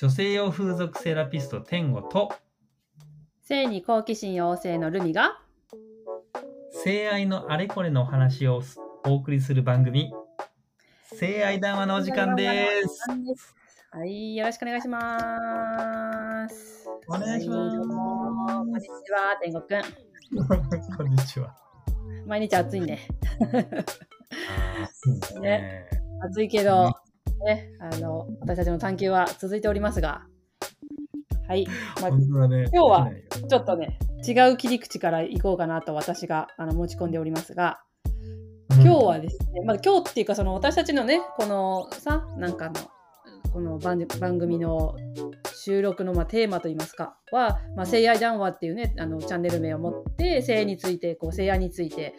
女性用風俗セラピスト天吾と性に好奇心旺盛のルミが性愛のあれこれのお話をお送りする番組性愛談話のお時間です。はい、よろしくお願いします。お願いしはいどうもこんにちは、天国くん。ます。こんにちは。毎日暑いね。そうです ね。暑いけど、ね、あの、私たちの探求は続いておりますが、はい、まあ、ね。今日はちょっとね、違う切り口からいこうかなと私があの持ち込んでおりますが、今日はですね、まあ、今日っていうかその私たちのねこのさなんかのこの番番組の収録のまあテーマといいますかは、まあ、性愛談話っていうねあのチャンネル名を持って性についてこう性愛について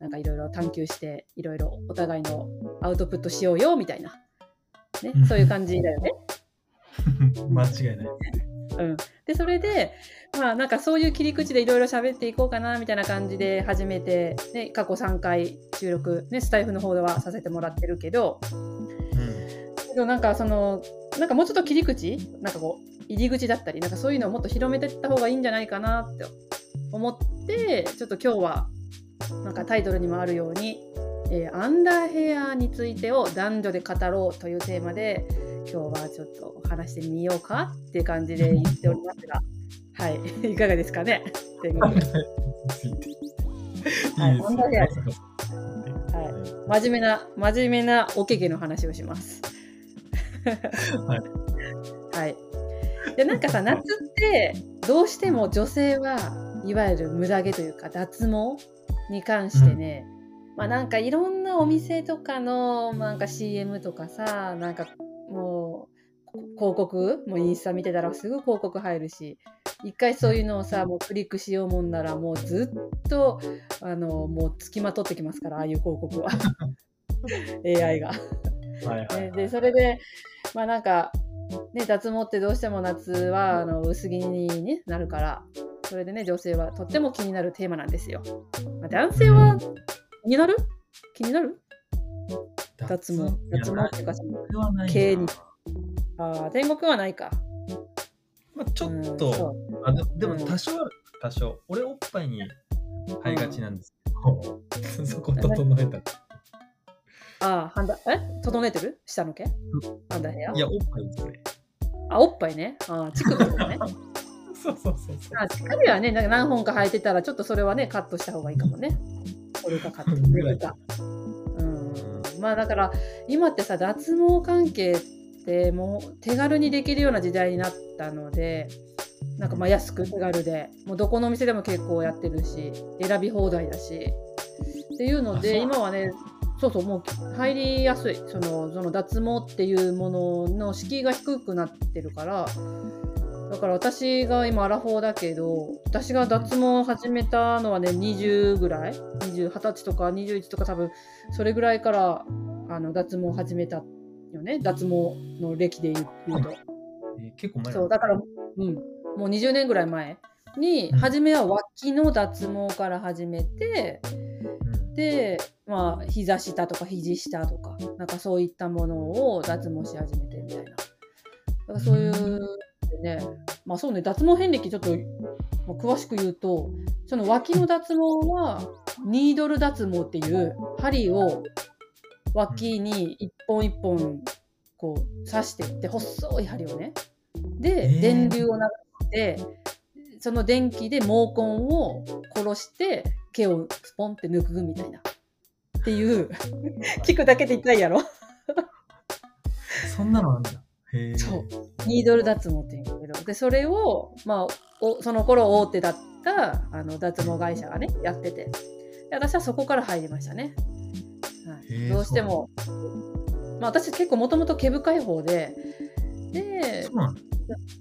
なんかいろいろ探求していろいろお互いのアウトプットしようよみたいな、ねうん、そういう感じだよね。間違いない。うん、でそれでまあなんかそういう切り口でいろいろ喋っていこうかなみたいな感じで始めて、ね、過去3回収録、ね、スタイフの方ではさせてもらってるけどうんけどなんかそのなんかもうちょっと切り口なんかこう入り口だったりなんかそういうのをもっと広めていった方がいいんじゃないかなって思ってちょっと今日はなんかタイトルにもあるように、えーアンダーヘアについてを男女で語ろうというテーマで今日はちょっと話してみようかっていう感じで言っておりますが、はい、いかがですかね？いていいですはいね。本当にはいは真面目な真面目なおけけの話をします。はい。はい。でなんかさ夏ってどうしても女性はいわゆる無駄毛というか脱毛に関してね、まあなんかいろんなお店とかのなんか CM とかさなんかもう広告？もうインスタ見てたらすぐ広告入るし一回そういうのをさもうクリックしようもんならもうずっとあのもうつきまとってきますからああいう広告は。AI が。はいはいね、でそれでまあなんか、ね、脱毛ってどうしても夏はあの薄着に、ね、なるからそれでね女性はとっても気になるテーマなんですよ。まあ、男性は気になる？気になる？脱毛脱毛っていうか毛にあー天国はないか。まあ、ちょっと、うあででもうん多少ある、多少。俺おっぱいに生えがちなんですけど、そこ整えた。あーはんだえ？整えてる？下の毛？ハンダヘアいや、おっぱいですね。あおっぱいね。あー乳首とかね。そうそうそうそう。あ乳首はねなんか何本か生えてたらちょっとそれはねカットした方がいいかもね。これかカットぐらいか。うん。まあだから今ってさ脱毛関係ってもう手軽にできるような時代になったのでなんかまあ安く手軽でもうどこのお店でも結構やってるし選び放題だしっていうので今はねそうそうもう入りやすい。そのその脱毛っていうものの敷居が低くなってるからだから私が今アラフォーだけど私が脱毛を始めたのはね20ぐらい？20 20歳とか21とか多分それぐらいからあの脱毛を始めたよね。脱毛の歴で言う言うと。えー結構前そうだから、うん、もう20年ぐらい前に初めは脇の脱毛から始めてでまあ膝下とか肘下とかなんかそういったものを脱毛し始めてみたいな。だからそういうね。まあそうね脱毛遍歴ちょっとまあ詳しく言うとその脇の脱毛はニードル脱毛っていう針を脇に一本一本こう刺していって細い針をね。で、えー。電流を流してその電気で毛根を殺して毛をスポンって抜くみたいな。っていう 聞くだけで痛いやろ。そんなのあんだ。そう。ニードル脱毛っていうんだけど。でそれを、まあ、おその頃大手だったあの脱毛会社がねやってて。で私はそこから入りましたね、はい、どうしても、まあ、私結構もともと毛深い方で。でそう。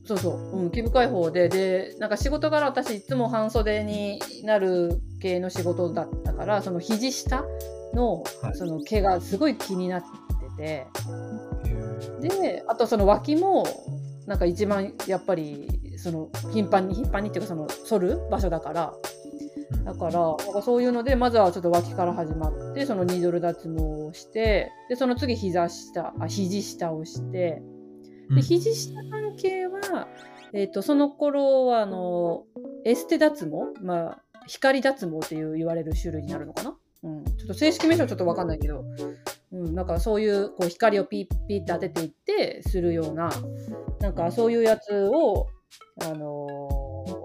そうそう、うん、毛深い方で、で、なんか仕事柄私いつも半袖になる系の仕事だったから、その肘下のはい。その毛がすごい気になってて。で、あとその脇も、なんか一番やっぱり、その頻繁に、頻繁にっていうかその剃る場所だから、だから、なんかそういうので、まずはちょっと脇から始まって、そのニードル脱毛をして、で、その次膝下、あ、肘下をして、で肘下関係は、えー、とその頃はあのエステ脱毛、まあ、光脱毛っていう言われる種類になるのかな、うん、ちょっと正式名称ちょっと分かんないけど、うん、なんかそういうこう光をピッピッて当てていってするようななんかそういうやつを、あのー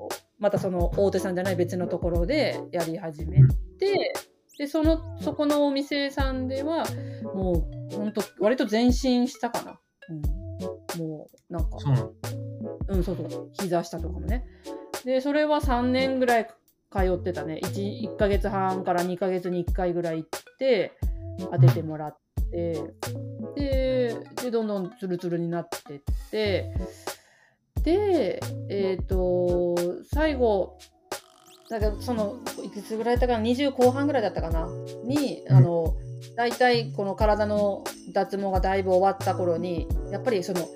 またその大手さんじゃない別のところでやり始めて、でそのそこのお店さんではもう本当割と前進したかな、うん、もうなんかうんそうそう。膝下とかもね。でそれは3年ぐらい通ってたね。1, 1ヶ月半から2ヶ月に1回ぐらい行って当ててもらってででどんどんツルツルになってってでえっ、と最後だからそのいくつぐらいだったかな20後半ぐらいだったかなに、うん。あの大体この体の脱毛がだいぶ終わった頃にやっぱりその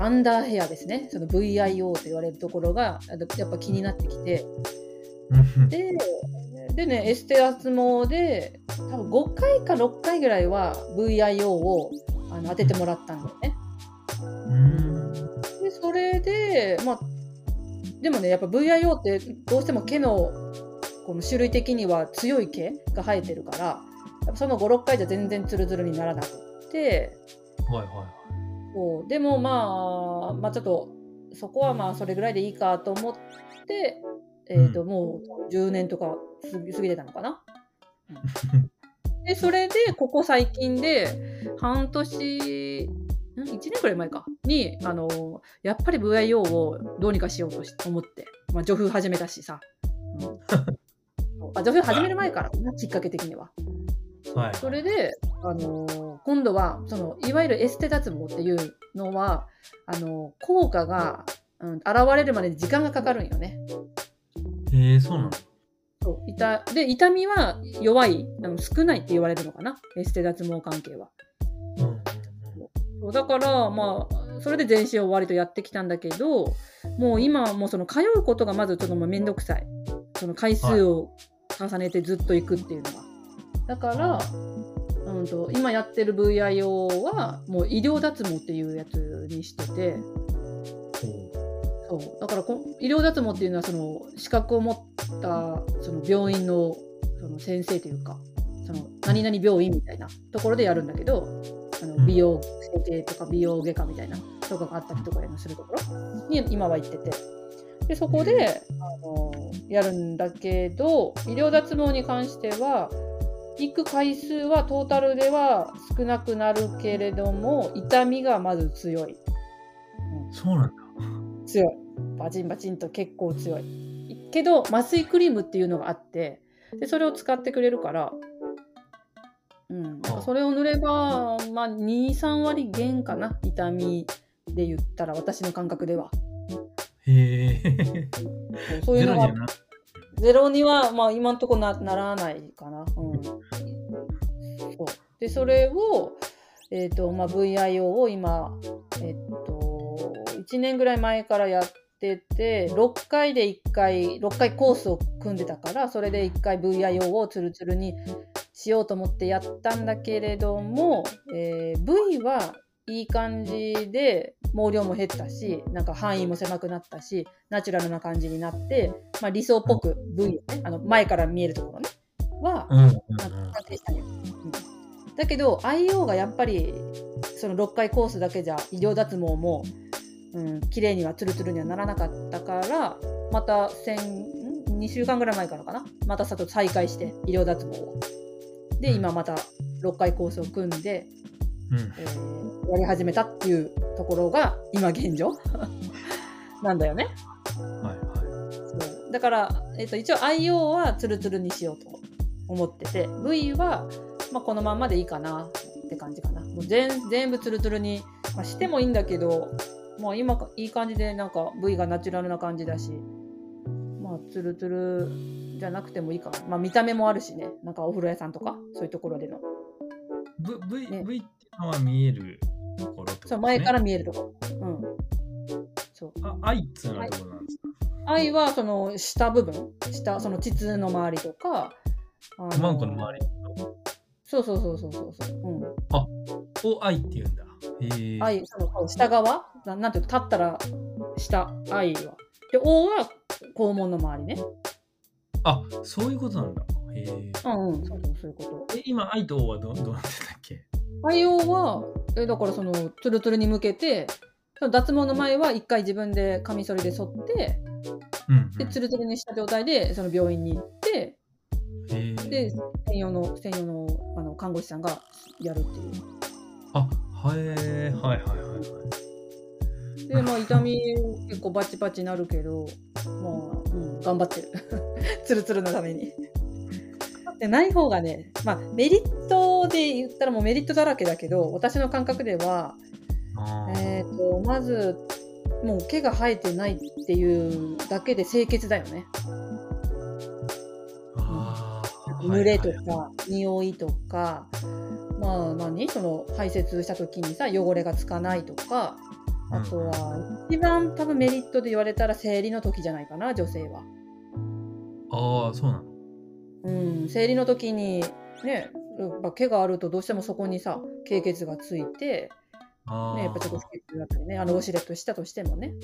アンダーヘアですね。その VIO と言われるところがやっぱ気になってきてうん。ででねエステ脱毛で多分5回か6回ぐらいは VIO をあの当ててもらったんだよね。うん。でそれでまあでもねやっぱ VIO ってどうしても毛のこの種類的には強い毛が生えてるからやっぱその56回じゃ全然ツルツルにならなくって。はいはい。そう。でもまあまあちょっとそこはまあそれぐらいでいいかと思って、えーとうもう10年とか過ぎてたのかな？でそれでここ最近で半年ん？1年くらい前か。にあのやっぱり VIO をどうにかしようとし思って、まあ、女風始めたしさ、うん、あ女風始める前からな？きっかけ的には。はい。それで、あのー今度はそのいわゆるエステ脱毛っていうのはあのー効果が、うん、現れるまでに時間がかかるんよね。へえそうなの？そう痛で痛みは弱いあの少ないって言われるのかな？エステ脱毛関係は。そうだからまあそれで全身を割とやってきたんだけどもう今はもうその通うことがまずちょっともうめんどくさい。その回数を重ねてずっと行くっていうのが。だから、うん、と今やってる VIO はもう医療脱毛っていうやつにしててそう。だからこ医療脱毛っていうのはその資格を持ったその病院のその先生というかその何々病院みたいなところでやるんだけどあのうん。美容整形とか美容外科みたいなとかがあったりとかするところに今は行ってて。でそこで、あのやるんだけど医療脱毛に関しては行く回数はトータルでは少なくなるけれども痛みがまず強い。そうなんだ。強いバチンバチンと結構強い。けど麻酔クリームっていうのがあってでそれを使ってくれるから、うん、それを塗れば、まあ、23割減かな痛みで言ったら私の感覚では。へえ。そういうのはゼロにはまあ、今のところなならないかな。うん、そう。でそれを、えーとまあ、VIO を今、えっと1年ぐらい前からやってて6回で1回6回コースを組んでたからそれで1回 VIO をツルツルにしようと思ってやったんだけれども、えー V はいい感じで毛量も減ったしなんか範囲も狭くなったしナチュラルな感じになって、まあ、理想っぽく V をねあの前から見えるところねはうんうんうん。完成したうん。だけど IO がやっぱりその6回コースだけじゃ医療脱毛も、うん、綺麗にはツルツルにはならなかったからまた先ん？2週間ぐらい前からかな？またさと再開して医療脱毛を。で今また6回コースを組んで、うん。えーやり始めたっていうところが今現状。なんだよね。はいはい。そう。だから、えっと一応 IO はツルツルにしようと思ってて V は、まあ、このまんまでいいかなって感じかな。もう全全部ツルツルに、まあ、してもいいんだけど、まあ、今かいい感じでなんか V がナチュラルな感じだしまあツルツルじゃなくてもいいか。な、まあ、見た目もあるしね。なんかお風呂屋さんとかそういうところでの。V, v, ね。v っていうのは見えるところとね。そう前から見えるとこ。ろうん。そう。あ、愛っつうのはどこなんですか、愛はその下部分。下その膣の周りとかあのマンコの周りそうそうそうそうそうそう、うん、を愛って言うんだ。へえ。愛その下側？ななんていうの、立ったら下、愛は。で、O は肛門の周りね。あ、そういうことなんだ。へえ。うんうん、そうそう、そういうこと。え今、愛と O はどどうなってたっけ？愛 O は、えだからその、ツルツルに向けて、その脱毛の前は一回自分でカミソリで剃って、うん、うん。で、ツルツルにした状態で、その病院に行って。で、専用の、専用のあの看護師さんがやるっていう。あ、はい、はいはいはいはい。で、まあ、痛み結構バチバチなるけど、まあ、うん、頑張ってる。ツルツルのために。でない方がね、まあ、メリットで言ったらもうメリットだらけだけど、私の感覚では、えっ、と、まず、もう毛が生えてないっていうだけで清潔だよね。あー濡れとはいはいか、匂いとか、まあ何？その排泄した時にさ、汚れがつかないとか、あとは、一番多分メリットで言われたら生理の時じゃないかな、女性は。ああ、そうなの。うん、生理の時にね、やっぱ毛があるとどうしてもそこにさ、経血がついて、ね、やっぱちょっと不潔だったりね、あのウォシュレットしたとしてもね。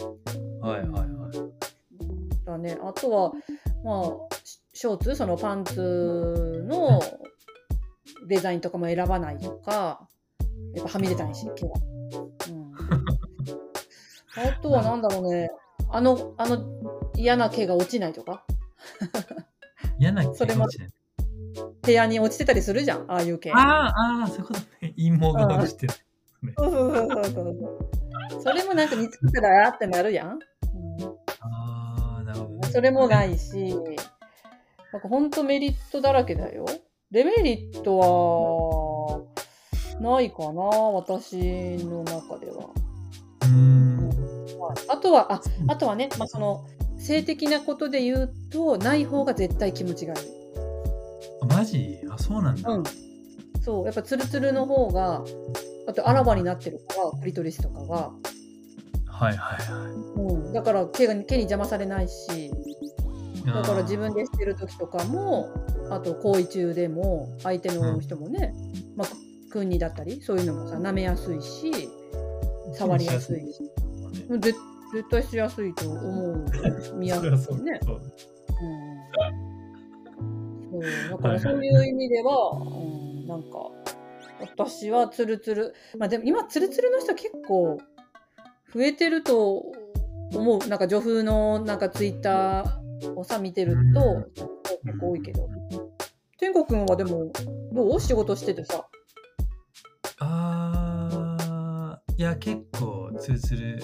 はいはいはい。だね、あとは、まあ、シショーツ、そのパンツのデザインとかも選ばないとか、やっぱはみ出たいし、毛は。うん、あとはなんだろうね、あの、あの嫌な毛が落ちないとか、嫌な気それも。部屋に落ちてたりするじゃん、ああいう毛。ああ、ああ、そういうことね。陰謀が落ちてる。そうそうそうそうそう。それもなんか見つけたらあってなるやん。うんああ、なるほどね。それもないし、なんか本当メリットだらけだよ。デメリットは、ないかな、私の中では。うーん。あとは、あ、あとはね、まあ、その、性的なことで言うと、ない方が絶対気持ちがいい。あマジ？あ、そうなんだ。うん。そう、やっぱツルツルの方が、あとあらわになってるから、クリトリスとかが。はいはいはうん。だから毛が、毛に邪魔されないし、い。だから自分でしてる時とかもあと行為中でも相手の人もね、まあ、くんにだったりそういうのもさ舐めやすいし触りやすいしね。ぜ絶対しやすいと思う見やすいそう。ね、そう。うん、そう。だからそういう意味では、うん、なんか私はツルツル。まあでも今ツルツルの人結構増えてると思う。なんか女風のなんかツイッターをさ見てると結構多いけど。天国くんはでもどう？仕事しててさ。ああ、いや、結構ツルツル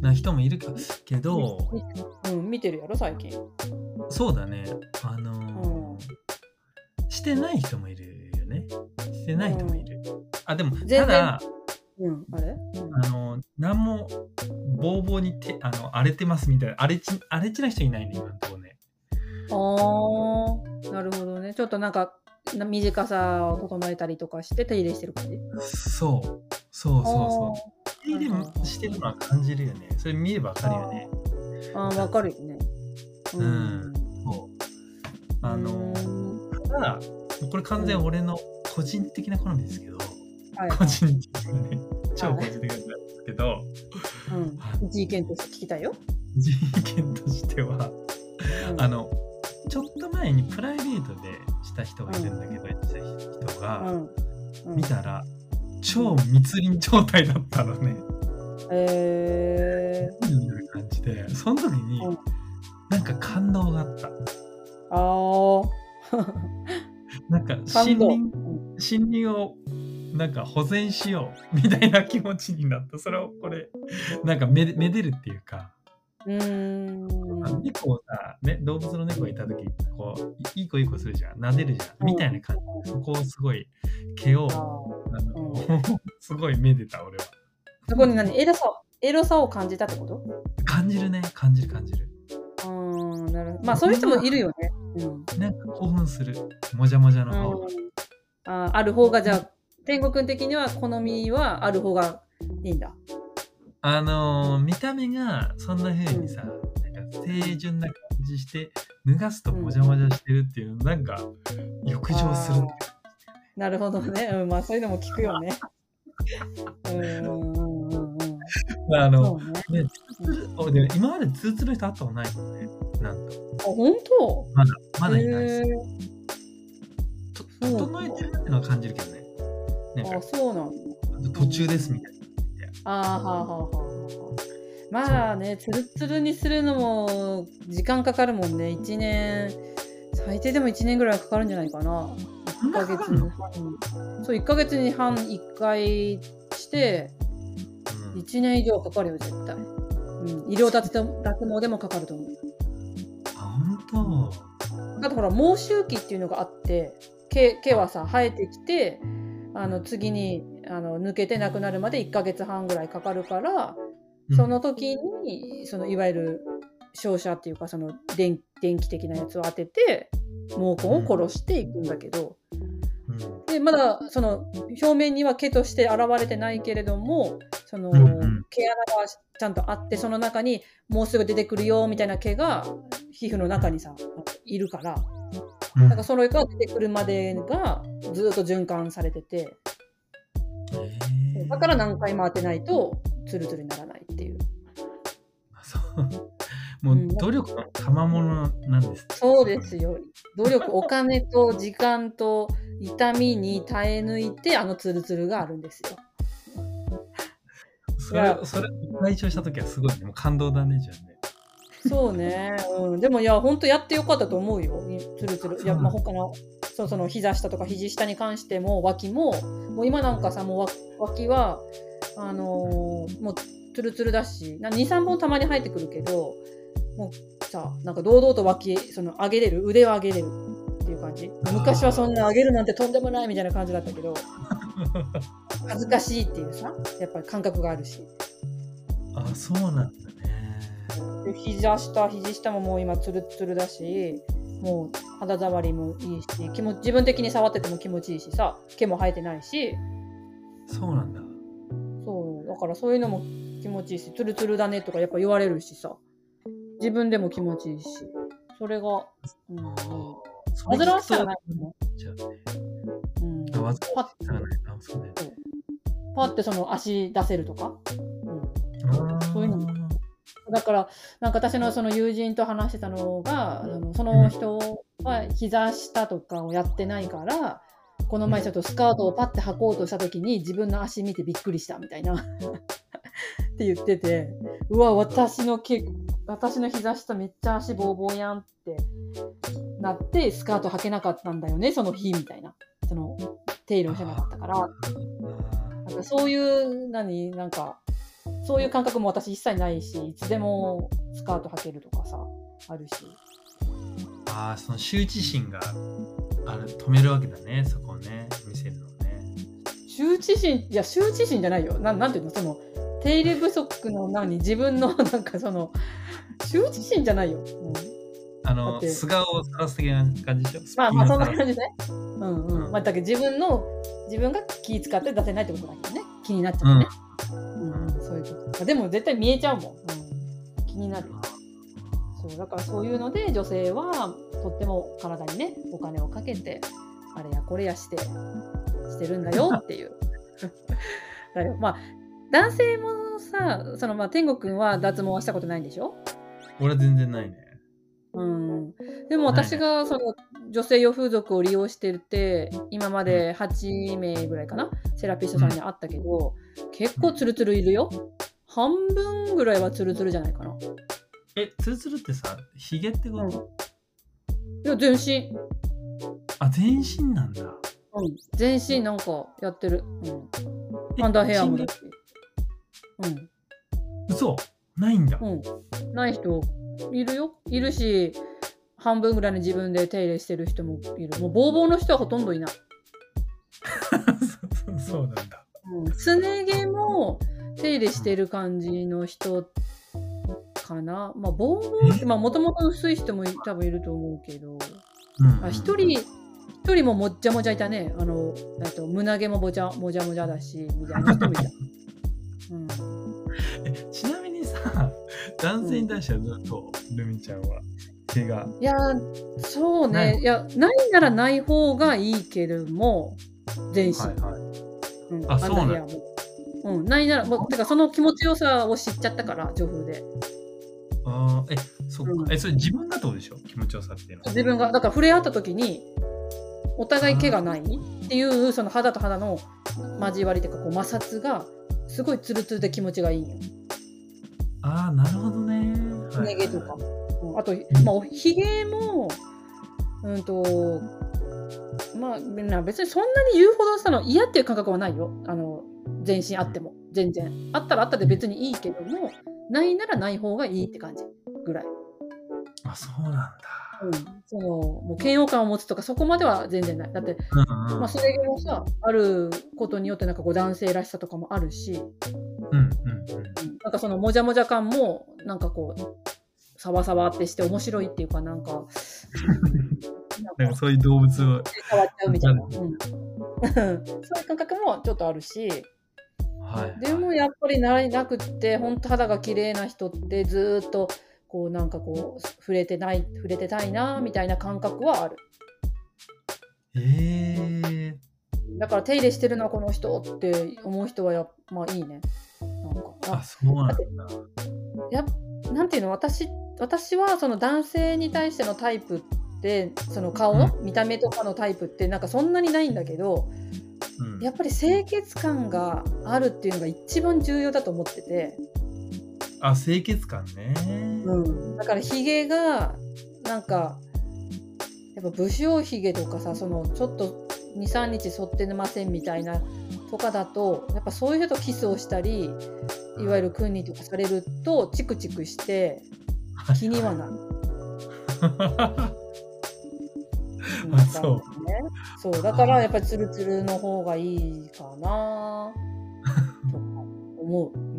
な人もいるけど、うん、見てるやろ最近そうだね。あのうんーしてない人もいるよね。してない人もいる。あ、でも、ただ、うんあれ、うんあのー、なんも、ボーボーにてあの荒れてますみたいな、荒れち、荒れちな人いないね、今のところね。あーなるほどねちょっとなんかな短さを整えたりとかして手入れしてる感じ？そう。そうそうそう。手入れしてるのは感じるよね。それ見ればわかるよね。あー。わかるよね。うん。そう。あのー、ただ、これ完全に俺の個人的な好みですけど、はい個人的なね、超個人的なんですけど、うん、一意見として聞きたいよ。人見としては、うん。あの、ちょっと前にプライベートでした人がいるんだけど、した人うがんうん見たら、超密林状態だったのね。えー、みたいな感じで、その時にうん、なんか感動があった。あー なんか。森林、森林をなんか保全しようみたいな気持ちになった。それをこれ、なんかめでめでるっていうか、うーん。猫をさ、ね、動物の猫がいた時こういいい子いい子するじゃん。撫でるじゃうん。んみたいな感じでそこをすごい毛を すごいめでた俺は。そこに何？エロさエロさを感じたってこと？感じるね。感じる感じる。うーん。なるほど。まあそういう人もいるよね。うん。なんか興奮する。もじゃもじゃの方が、あーある方がじゃあ天国君的には好みはある方がいいんだ。あのー見た目がそんな風にさ、なん。か清純な感じして脱がすともじゃもじゃしてるっていうのなんか浴場するなるほどね。うん、まあそういうのも聞くよね。うんうんうんうん。あの、ね。ね、今までツルツルの人会ったことないもんね。なんと。あ、本当？まだ、まだいないです。へとそうか整えてるってのは感じるけどね。あ、か、そうなんだ。途中ですみたいな。ああはあはあはあ。まあね、ツルツルにするのも時間かかるもんね。1年、最低でも1年ぐらいかかるんじゃないかな。1そんなヶ月に半。そう、1ヶ月に半1回して、うん1年以上かかるよ、絶対。うん、医療脱毛でもかかると思う。あ、本あとほら毛周期っていうのがあって毛毛はさ生えてきてあの次にあの抜けてなくなるまで1ヶ月半ぐらいかかるから、当。その時にそのいわゆる照射っていうかその電電気的なやつを当てて毛根を殺していくんだけど、うん、うんでまだその表面には毛として現れてないけれどもその、毛穴がちゃんとあってその中にもうすぐ出てくるよみたいな毛が皮膚の中にさいるから。うん。だからそれが出てくるまでがずっと循環されてて、えー。だから何回も当てないとツルツルにならないもう努力の賜物なんです。そうですよ。努力、お金と時間と痛みに耐え抜いてあのツルツルがあるんですよ。それ、それ、解消したときはすごいね、もう感動だね、じゃあね。そうね。うん、でもいや、本当やってよかったと思うよ。ツルツル。いや、まあ、他の、そうその膝下とか肘下に関しても脇も、もう今なんかさ、もうわ脇は、あのーもうツルツルだし、な2、3本たまに生えてくるけど、もうさ、なんか堂々と脇、その上げれる、腕を上げれるっていう感じ。昔はそんな上げるなんてとんでもないみたいな感じだったけど、恥ずかしいっていうさ、やっぱり感覚があるし。あ、そうなんだね。で膝下肘下ももう今ツルッツルだしもう肌触りもいいし気も自分的に触ってても気持ちいいしさ毛も生えてないしそうなんだ。そうだからそういうのも気持ちいいしツルツルだねとかやっぱ言われるしさ。自分でも気持ちいいし。それが、うん、煩わしさがないもん。うん、パッ。パッてその足出せるとか、うん、そういうのだからなんか私のその友人と話してたのがあのその人は膝下とかをやってないからこの前ちょっとスカートをパッて履こうとした時に自分の足見てびっくりしたみたいなって言っててうわ私の毛私の膝下めっちゃ足ボーボーやんってなってスカート履けなかったんだよねその日みたいな。その手入れをしてなかったから。なんかそういう何なんかそういう感覚も私一切ないしいつでもスカート履けるとかさあるし。ああ、その羞恥心がある止めるわけだね、そこをね、見せるのね。羞恥心いや羞恥心じゃないよ。ななんていうのその手入れ不足の何？自分の なんかその羞恥心じゃないよ、うん、だあの、素顔を晒す的な感じでしょ？まあまあそんなじ。感じね。うんうん、まあ、だけど自分の自分が気使って出せないってことだけどね。気になっちゃってね、うん。うん、そういうこと。でも絶対見えちゃうもん、うん、気になる。そうだからそういうので女性はとっても体にねお金をかけてあれやこれやしてしてるんだよっていう。だよ。まあ男性もさそのまあ天狗くんは脱毛はしたことないんでしょ？俺は全然ないね。うん、でも私がその女性用風俗を利用してて今まで8名ぐらいかな？セラピストさんに会ったけど結構ツルツルいるよ。半分ぐらいはツルツルじゃないかな。え、ツルツルってさ、ヒゲってこと、うん。いや全身、あ、全身なんだ。うん、全身なんかやってる、うん、えアンダーヘアもだし人間嘘ないんだ。うん、うん、ない人いるよいるし半分ぐらいの自分で手入れしてる人もいるもうボーボーの人はほとんどいないそう そうなんだ。うんすね毛も手入れしてる感じの人かな。まあ、ボーボーって、まあ、もともと薄い人もい多分いると思うけど、うんあ一人、一人ももっちゃもちゃいたね。あの、あと胸毛ももちゃもじゃもじゃだし、みたいな人もいた。うん、えちなみにさ、男性に対してはどう？どうルミちゃんは。毛が。いや、そうね。ないいや、ないならない方がいいけれども、全身。はいはい。うんあそうなんアンダーヘアもうん、ないならもうてかその気持ちよさを知っちゃったから女風でああ、え、そっか。うんえ、それ自分がってことでしょ気持ちよさっていうのは。自分がだから触れ合った時にお互い毛がないっていうその肌と肌の交わりというかこう摩擦がすごいツルツルで気持ちがいいんよ。ああ、なるほどね。すね毛とか。うんあと、んまあ、ひげもうんとまあな別にそんなに言うほどさの嫌っていう感覚はないよあの全身あっても全然あったらあったで別にいいけどもないならない方がいいって感じぐらい。あ、そうなんだ。うん、そのもう嫌悪感を持つとかそこまでは全然ないだってうんうん。まあ、それもさあることによってなんかこう男性らしさとかもあるし、うんうんうん。なんかそのもじゃもじゃ感もなんかこうサバサバってして面白いっていうかなんかなんかそういう動物を。変わっちゃうみたいな、うん、そういう感覚もちょっとあるしはい。でもやっぱりななくって本当肌が綺麗な人ってずーっとこうなんかこう触れてない触れてたいなみたいな感覚はある。ええだから手入れしてるなこの人って思う人はやまあいいね。なんか。ああ、そうなんだ。やなんていうの？私私はその男性に対してのタイプってその顔、う見た目とかのタイプってなんかそんなにないんだけどうん。やっぱり清潔感があるっていうのが一番重要だと思ってて、あ、清潔感ね。うん、だからひげがなんかやっぱ不精ひげとかさそのちょっと23日剃ってませんみたいなとかだとやっぱそういう人とキスをしたりいわゆるクンニとかされるとチクチクして気にはなる。う んあそうね。そうだからやっぱりツルツルの方がいいかなとか思う、うん。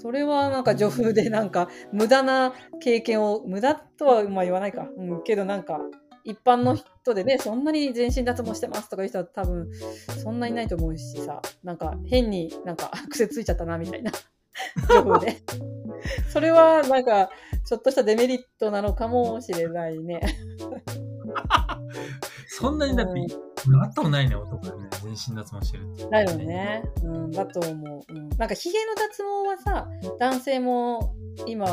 それはなんか女風でなんか無駄な経験を無駄とはまあ言わないか、うん、けどなんか一般の人でねそんなに全身脱毛してますとかいう人は多分そんないないと思うしさ。なんか変になんか癖ついちゃったなみたいな。女風で。それはなんかちょっとしたデメリットなのかもしれないね。そんなにだって、うんあったもないね、男でね、全身脱毛してるって。だよね。うん、だと思う。うん、なんかヒゲの脱毛はさ、男性も今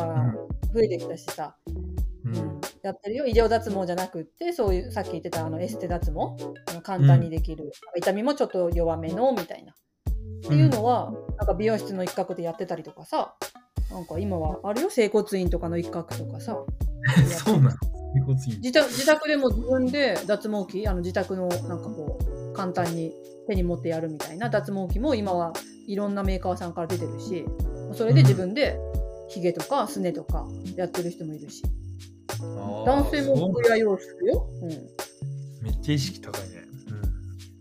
増えてきたしさ、う。うんん、やってるよ。医療脱毛じゃなくって、そういうさっき言ってたあのエステ脱毛、あの簡単にできる、痛みもちょっと弱めのみたいな。っていうのは、なんか美容室の一角でやってたりとかさ、なんか今はあるよ、整骨院とかの一角とかさ。そうなの。自宅自宅でも自分で脱毛器あの自宅のなんかこう簡単に手に持ってやるみたいな脱毛器も今はいろんなメーカーさんから出てるしそれで自分でヒゲとかすねとかやってる人もいるし。男性もそう VIO するよ、めっちゃ意識高いね。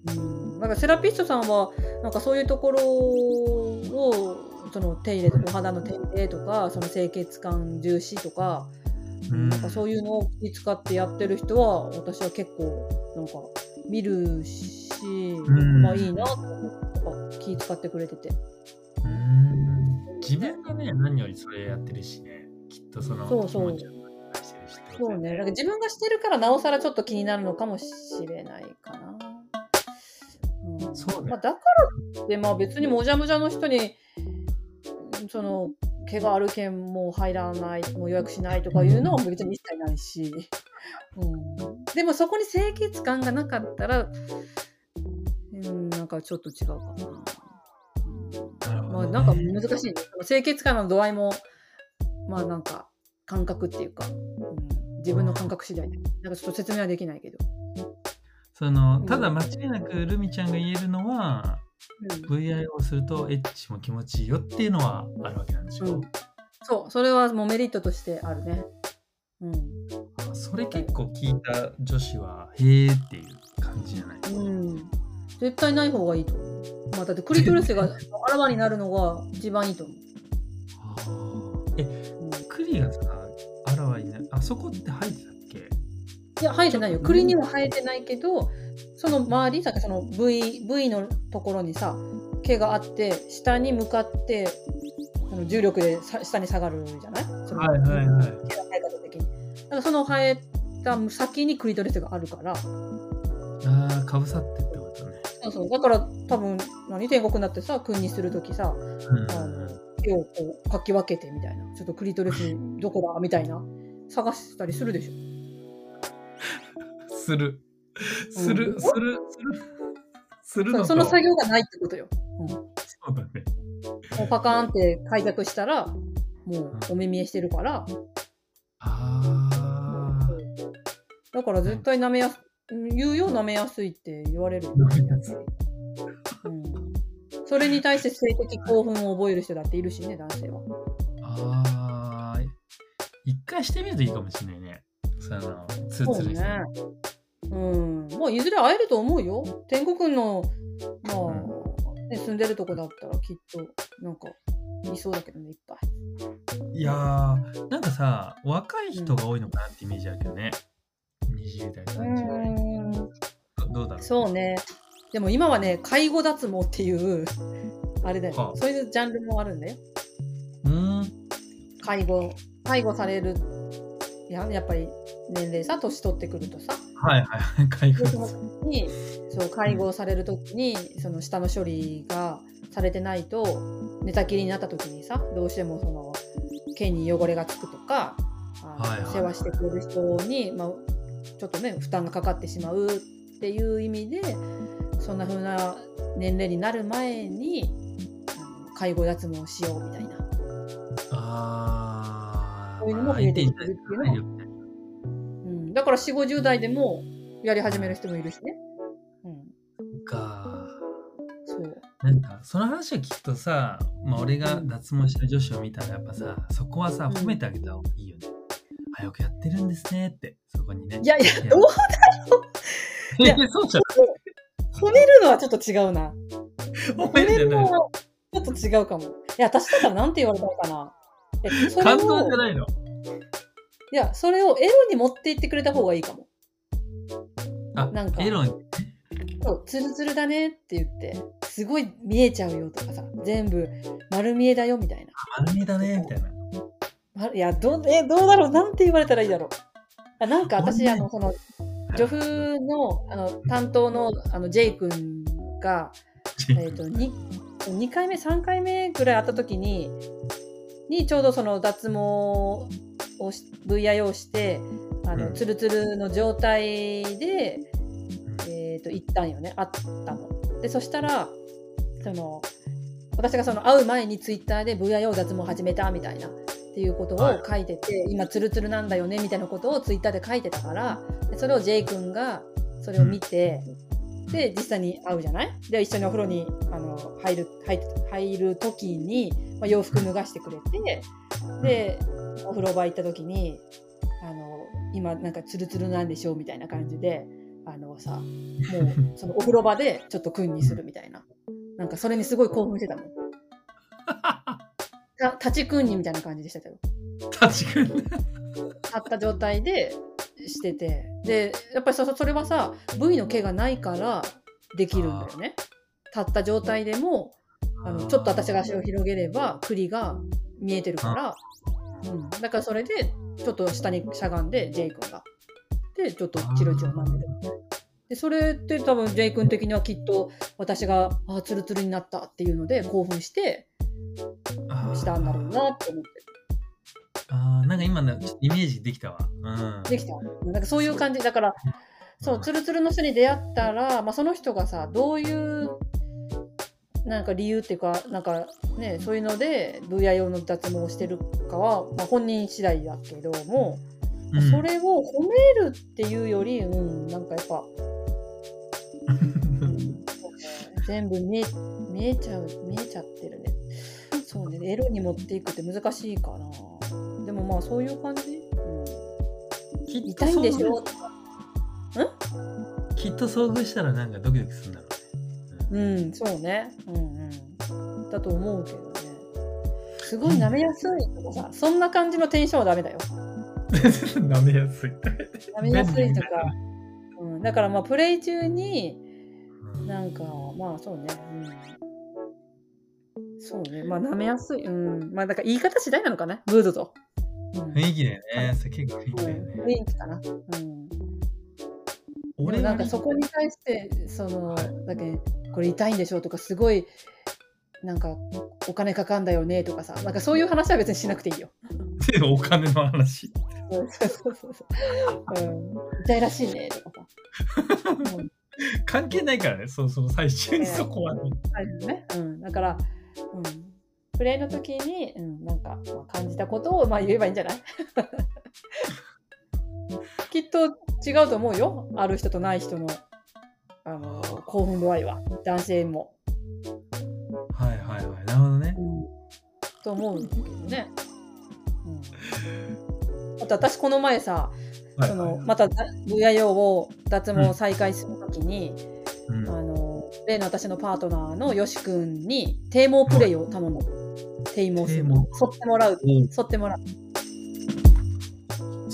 うん。うん、だからセラピストさんはなんかそういうところをその手入れお肌の手入れとかその清潔感重視とかうん。なんかそういうのを気使ってやってる人は私は結構なんか見るし、ん。まあいいなと思って気使ってくれてて。うん。自分がね、何よりそれやってるしね、きっとそのそうそう。そうね。だから自分がしてるからなおさらちょっと気になるのかもしれないかな、うん。そうね。まあ、だからってまあ別にもじゃもじゃの人にうんその毛があるけんもう入らないもう予約しないとかいうのは別に一切ないし、うん、でもそこに清潔感がなかったら、うん、なんかちょっと違うかな。まあ、なんか難しいね。清潔感の度合いも、まあなんか感覚っていうか、うん、自分の感覚次第で。なんかちょっと説明はできないけど。そのただ間違いなくルミちゃんが言えるのは、うん VI をするとエッチも気持ちいいよっていうのはあるわけなんでしょ、うんそう、それはもうメリットとしてあるね。うん。あそれ結構聞いた女子はへえっていう感じじゃない、うん。絶対ない方がいいと思う。まあ、だってクリトリスが あらわになるのが一番いいと思う。あーえうんクリがさあらわになあそこって生えてたいや、生えてないよ。栗には生えてないけど、その周り、さっきその V, v のところにさ、毛があって、下に向かって、その重力でさ下に下がるじゃない？そのはいはいはい毛の生え方的に。だからその生えた先にクリトリスがあるから、ああかぶさってってことねそうそう。だから多分、何天国になってさ、君にするときさ、うんあの手をこうかき分けてみたいな。ちょっとクリトリスどこだ？みたいな。探したりするでしょ。する。する、うんする、する。するのとその作業がないってことよ。そうだね。もうパカーンって開拓したら、もうお目見えしてるから、あだから絶対舐めやす、言うよ舐めやすいって言われるよ。舐めやすいうん。それに対して性的興奮を覚える人だっているしね、男性は。あ。ああ。一回してみるといいかもしれないね。その、ツーそうツルね。うん。まあ、いずれ会えると思うよ。天国の、まあ、ね、住んでるとこだったらきっと、なんか、いそうだけどね、いっぱい。いやー、なんかさ、若い人が多いのかなってイメージあるけどね。20代、30代。うん。どどうだろう？そうね。でも今はね、介護脱毛っていう、あれだよ、はあそういうジャンルもあるんだよ。うーん。介護、介護される、いや、やっぱり年齢さ、年取ってくるとさ、はいはいはい。介護にそう介護される時にその下の処理がされてないと寝たきりになった時にさどうしてもその毛に汚れがつくとかはいはい世話してくれる人に、まあ、ちょっとね負担がかかってしまうっていう意味でそんな風な年齢になる前に介護脱毛しようみたいなああ。そういうのも増えてきてるっていうのはだから4 5 0代でもやり始める人もいるしね。うん、か。そうなんか、その話を聞くとさ、まあ、俺が脱毛してる女子を見たら、やっぱさ、そこはさ、うん褒めてあげた方がいいよね。あ、よくやってるんですねって、そこにね。いやいや、どういいやそうじゃ褒めるのはちょっと違うな。ん。褒めるじゃない。のはちょっと違うかも。いや、私だったらなんて言われたのかな。え感動をじゃないの。いや、それをエロに持っていってくれた方がいいかも。あ、なんかエロに？そう、ツルツルだねって言って、すごい見えちゃうよとかさ、全部丸見えだよみたいな。丸見えだね、みたいな。まいや、どう、え、どうだろう？なんて言われたらいいだろう？あなんか私、あの、その、女風の、あの、担当の、あの、ジェイ君が、えっ、と、2、2回目、3回目ぐらい会った時に、にちょうどその脱毛をし VIO して、あの、うんツルツルの状態で、えっ、と、行ったんよね。会ったの。で、そしたら、その、私がその会う前にツイッターで VIO 脱毛始めたみたいなっていうことをはい書いてて、今ツルツルなんだよねみたいなことをツイッターで書いてたから、でそれを J 君がそれを見て、で、実際に会うじゃない？で、一緒にお風呂にあの入る、入って入る時に、まあ、洋服脱がしてくれて、で、お風呂場行った時に、あの、今なんかツルツルなんでしょうみたいな感じで、あのさ、もうそのお風呂場でちょっと君にするみたいな。なんかそれにすごい興奮してたもん。た立ち君にみたいな感じでしたけど。確かに。立った状態でしてて。で、やっぱりそそれはさ、部位の毛がないからできるんだよね。立った状態でも、あのちょっと私が足を広げれば、栗が見えてるから、うん、だからそれで、ちょっと下にしゃがんで、ジェイ君が。で、ちょっとチロチロ舐める。で、それって多分、ジェイ君的にはきっと、私が、あ、ツルツルになったっていうので興奮して、したんだろうなって思って。あーなんか今のイメージできたわ。うん。できた。なんかそういう感じ。だから、そう、ツルツルの人に出会ったら、まあ、その人がさ、どういう、なんか理由っていうか、なんかね、そういうので、VIO の脱毛をしてるかは、まあ、本人次第だけども、うん。それを褒めるっていうより、うん、なんかやっぱ、全部見え見えちゃう、見えちゃってるね。そうね、エロに持っていくって難しいかな。でもまあそういう感じ、うん、きっと痛いんでしょ？きっと遭遇したらなんかドキドキするんだろうん、そうね。うんうん。だと思うけどね。すごい舐めやすいとかさ、そんな感じのテンションはダメだよ。舐めやすい。舐めやすいとか。うん、だからまあプレイ中に、うんなんか、まあそうね。うん。そうね。まあ舐めやすい。うん。まあだから言い方次第なのかな、ムードと。うん雰囲気だよね。雰囲気だようんね。雰囲気かな。うん。俺なんかそこに対してその、はいだけこれ痛いんでしょとかすごいなんかお金かかんだよねとかさなんかそういう話は別にしなくていいよ。お金の話。そうそうそうそう、うん、痛いらしいねとかさ。う ん関係ないからね、そうその最終にそこはね。はいねうん、だから、うん、プレイの時に、うん、なんか、まあ、感じたことを、まあ、言えばいいんじゃない？きっと違うと思うよある人とない人のあの興奮度合いは男性も。はいはいはい。なるほどね。うん、と思うんだけどね。うん、あと私この前さ、はいそのまた VIO を脱毛再開するときに、うんあの例の私のパートナーのよし君に低毛プレイを頼むの。低毛する剃ってもらう。剃ってもらう。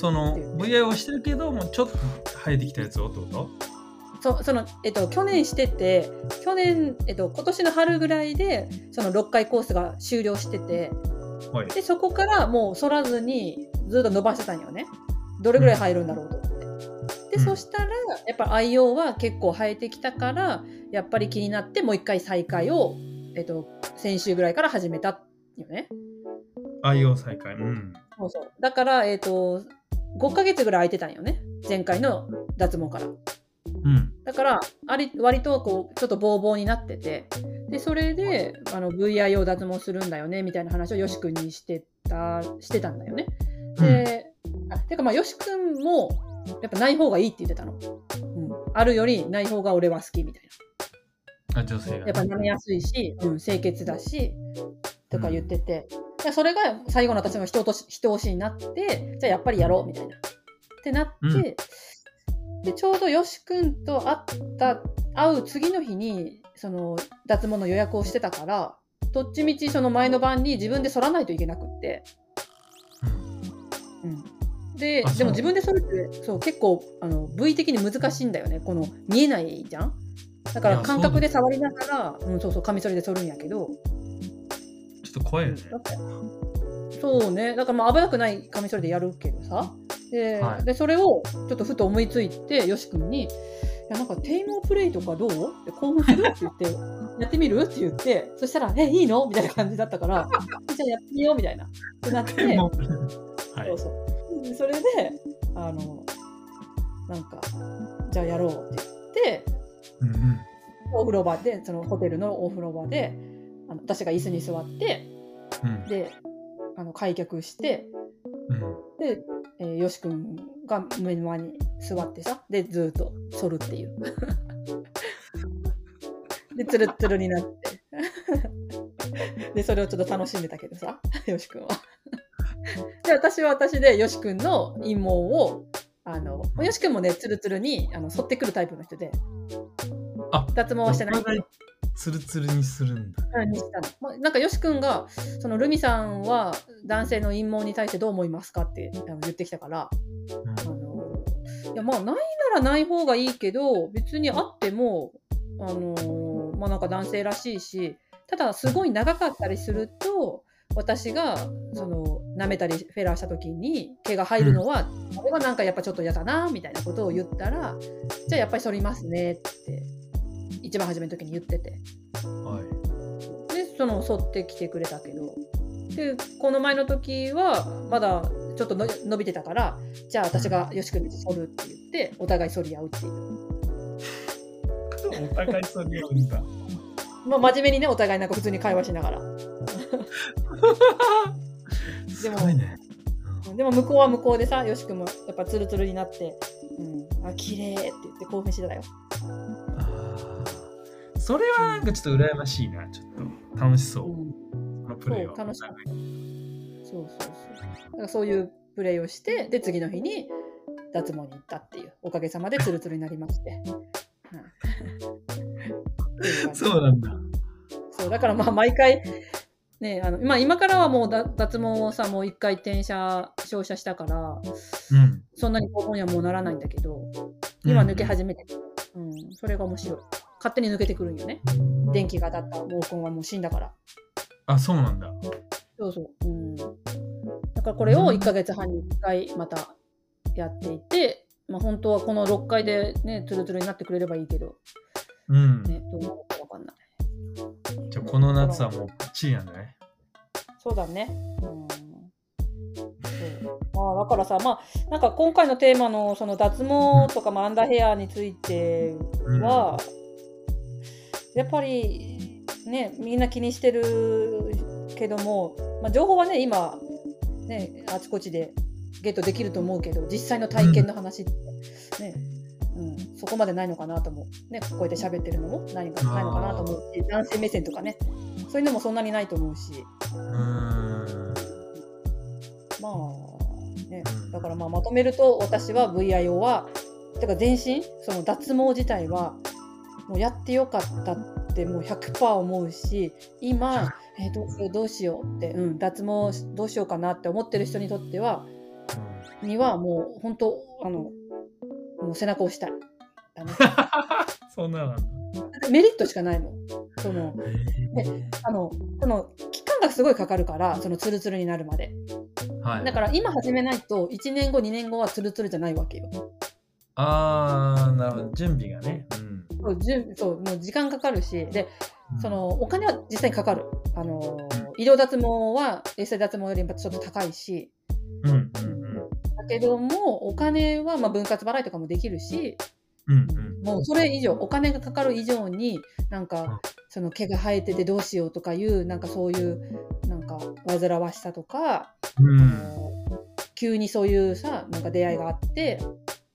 その VI をしてるけどもうちょっと生えてきたやつをってこと？そそのえっと、去年してて去年、えっと、今年の春ぐらいでその6回コースが終了しててはい。でそこからもう反らずにずっと伸ばしてたんよね。どれぐらい入るんだろうと思って。で、うん。そしたらやっぱ愛用は結構生えてきたからやっぱり気になってもう一回再開を、えっと、先週ぐらいから始めたよね。愛用再開。うん。そうそう。だから、えっと5ヶ月ぐらい空いてたんよね前回の脱毛からうん。だからあり割とこうちょっとボーボーになっててでそれであの VI を脱毛するんだよねみたいな話をよし君にしてたしてたんだよね。で、あてかまあよし君もやっぱない方がいいって言ってたの。うん、あるよりない方が俺は好きみたいあ、女性がな。やっぱ舐めやすいし、うん、清潔だしとか言ってて、でそれが最後の私の人とし人押しになってじゃあやっぱりやろうみたいな。ってなって、うん。でちょうどよし君と会った会う次の日にその脱毛の予約をしてたからどっちみちその前の晩に自分で剃らないといけなくって。うん。うん、ででも自分で剃るってそう結構あの部位的に難しいんだよね。この見えないじゃん？だから感覚で触りながらうん、そうそうカミソリで剃るんやけど、ちょっと怖いよね。そうねだからまあ危なくないカミソリでやるけどさで,、はいでそれをちょっとふと思いついてよし君に「いやなんかテイモープレイとかどう?」って興奮する？って言って「やってみる?」って言ってそしたら「えいいの?」みたいな感じだったから「じゃあやってみよう」みたいなってなってはいそう。そうでそれであのなんかじゃあやろうって言ってうんうんお風呂場でそのホテルのお風呂場であの私が椅子に座ってうん。であの開脚してうん。で、えーよし君が目の前に座ってさでずっと反るっていう。でツルッツルになって。でそれをちょっと楽しんでたけどさよし君は。で私は私でよし君の陰毛をあのよし君もねツルツルにあの反ってくるタイプの人で。あ脱毛はしてないツルツルにするんだ。したの。まあ、なんかよし君がそのルミさんは男性の陰毛に対してどう思いますかって言ってきたからあのいやまあないならない方がいいけど別にあってもあのまあなんか男性らしいしただすごい長かったりすると私がその舐めたりフェラーした時に毛が入るのは、これはなんかやっぱちょっと嫌だなみたいなことを言ったらじゃあやっぱり剃りますねって一番初めの時に言っててはい。でその剃ってきてくれたけどでこの前の時はまだちょっとの伸びてたからじゃあ私がよし君に剃るって言ってお互い剃り合うっていう。お互いそれを見た。まあ、真面目にねお互いなんか普通に会話しながらすごいね。でも向こうは向こうでさよし君もやっぱツルツルになって「うん、あ綺麗って言って興奮してたよそれはなんかちょっと羨ましいな。ちょっと楽しそう。うんこのプレイは。そう楽しそうそうそうだからそういうプレイをしてで次の日に脱毛に行ったっていうおかげさまでツルツルになりまして、そうなんだ。そうだからまあ毎回ねあの、まあ、今からはもうだ脱毛をさもう一回転写照射したからうん。そんなに高温にはもうならないんだけど今抜け始めてる、うんそれが面白い勝手に抜けてくるんよね電気が当たった毛根はもう死んだからあ、そうなんだ。そうそう、うん、だからこれを1ヶ月半に1回またやっていてまあ、本当はこの6回でね、ツルツルになってくれればいいけど、うん。ね、どうなるかわかんない。じゃあこの夏はもうバッチリなんだね。そうだね。うん。まあ、だからさ、まあ、なんか今回のテーマのその脱毛とか、まあ、アンダーヘアについてうんは、やっぱりね、みんな気にしてるけども、まあ、情報はね、今、ね、あちこちでゲットできると思うけど、実際の体験の話って、ね、うん、そこまでないのかなと思う。ね、こうやって喋ってるのも何かないのかなと思うし、男性目線とかね、そういうのもそんなにないと思うし。う。まあねうん、だからまあまとめると私は VIO はてか全身その脱毛自体はもうやってよかったってもう100%思うし今、えーどうしようどうしようって、うん、脱毛どうしようかなって思ってる人にとってはにはもう本当あのもう背中を押したい。だね、そんな。メリットしかないもん。そのあのこの期間がすごいかかるからそのツルツルになるまで。はい。だから今始めないと1年後2年後はツルツルじゃないわけよ。あー、なるほど。準備がね。うん。そうそうもう時間かかるしでそのお金は実際にかかる。あの医療脱毛はエステ脱毛よりもちょっと高いしうんうんだけどもお金はまあ分割払いとかもできるしうん。うんうん。もうそれ以上お金がかかる以上になんうんかその毛が生えててどうしようとかいうなんかそういうなんか煩わしさとか、うん。急にそういうさなんか出会いがあって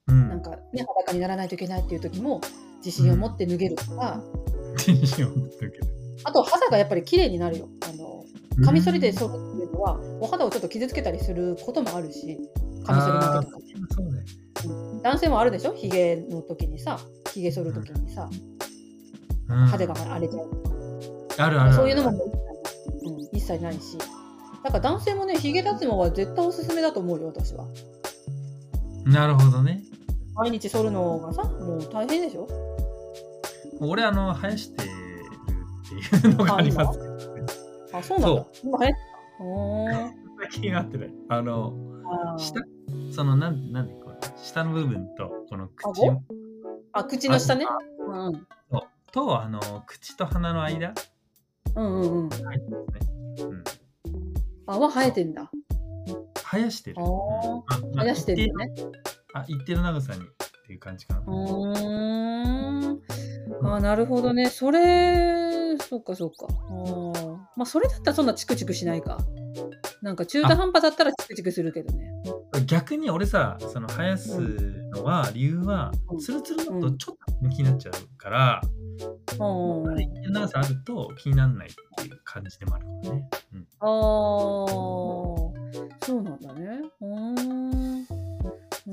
うん。なんかね裸にならないといけないっていう時も自信を持って脱げるとか、自信を持ってるけど。あと肌がやっぱり綺麗になるよ。あのカミソリで剃るっていうのは、お肌をちょっと傷つけたりすることもあるし、カミソリ負けとか。そうね。男性もあるでしょ？ヒゲの時にさ、ヒゲ剃る時にさ、うん肌が荒れちゃう。あるあるある。そういうのももう一切ない、うん、一切ないし。だから男性もね、ヒゲ脱毛は絶対おすすめだと思うよ、私は。なるほどね。毎日剃るのがさ、もう大変でしょ？俺、あの、生やしてるっていうのがありますけどね。あ、そうなんだそ。今流行ってた。おー最近あってね。あの、下？その、なんなんでこれ、下の部分と、この口顎あ、口の下ね？あうん。と、あの、口と鼻の間うんうんうん。入ってますね。うん。あ、は生えてんだ。生やしてる。うんあまあ生やしてるよね。あ、一定の長さにっていう感じかな。うーん。あなるほどね。それ、そっかそっか。あーまあ、それだったらそんなチクチクしないか。なんか中途半端だったらチクチクするけどね。逆に俺さ、その生やすのは、理由はう、んツルツルだとちょっと気になっちゃうから、うんうん。一定の長さあると気にならないっていう感じでもあるからね。うんああ、そうなんだね。うーん。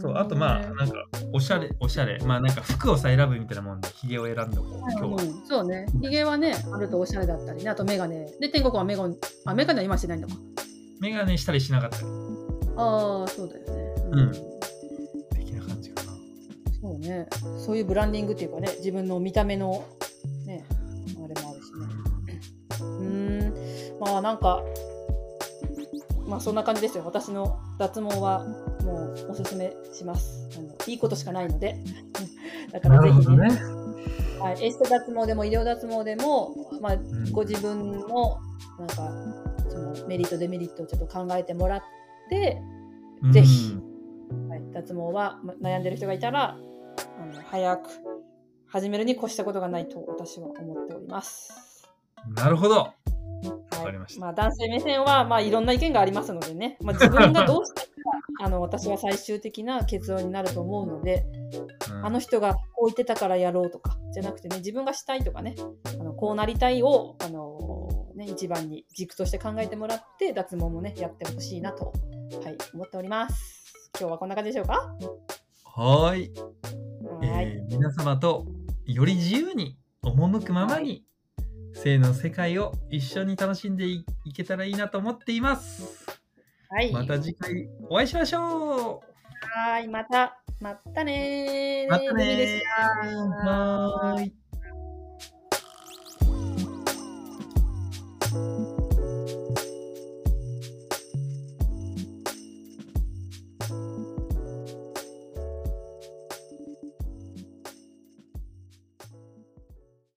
そう、あとまあ、なんか、おしゃれ、おしゃれ。まあなんか服をさ、選ぶみたいなもんで、ヒゲを選んだこう、今日は。うん、そうね。ヒゲはね、あるとおしゃれだったりね。あとメガネ。で、天国はメガネ、あ、メガネは今してないのか。メガネしたりしなかったり、ああ、そうだよね。うん的な感じかな。そうね。そういうブランディングっていうかね、自分の見た目のね、あれもあるしね。うーん、まあなんか、まあそんな感じですよ。私の脱毛はもうおすすめします。あのいいことしかないので。だからぜひね、はい、エステ脱毛でも医療脱毛でも、まあ、んご自分のなんかそのメリットデメリットをちょっと考えてもらって、うんぜひはい、脱毛はま悩んでる人がいたらあの早く始めるに越したことがないと私は思っております。なるほど。まあ、男性目線は、まあ、いろんな意見がありますのでね、まあ、自分がどうしたあの私は最終的な結論になると思うので、うん。あの人がこう言ってたからやろうとかじゃなくてね自分がしたいとかね。あのこうなりたいを、あのね、一番に軸として考えてもらって脱毛もねやってほしいなと、はい、思っております。今日はこんな感じでしょうか？はーい。はい、えー皆様とより自由に赴くままに性の世界を一緒に楽しんでいいけたらいいなと思っています。はい、また次回お会いしましょはいまたまたねう。またね。はーい。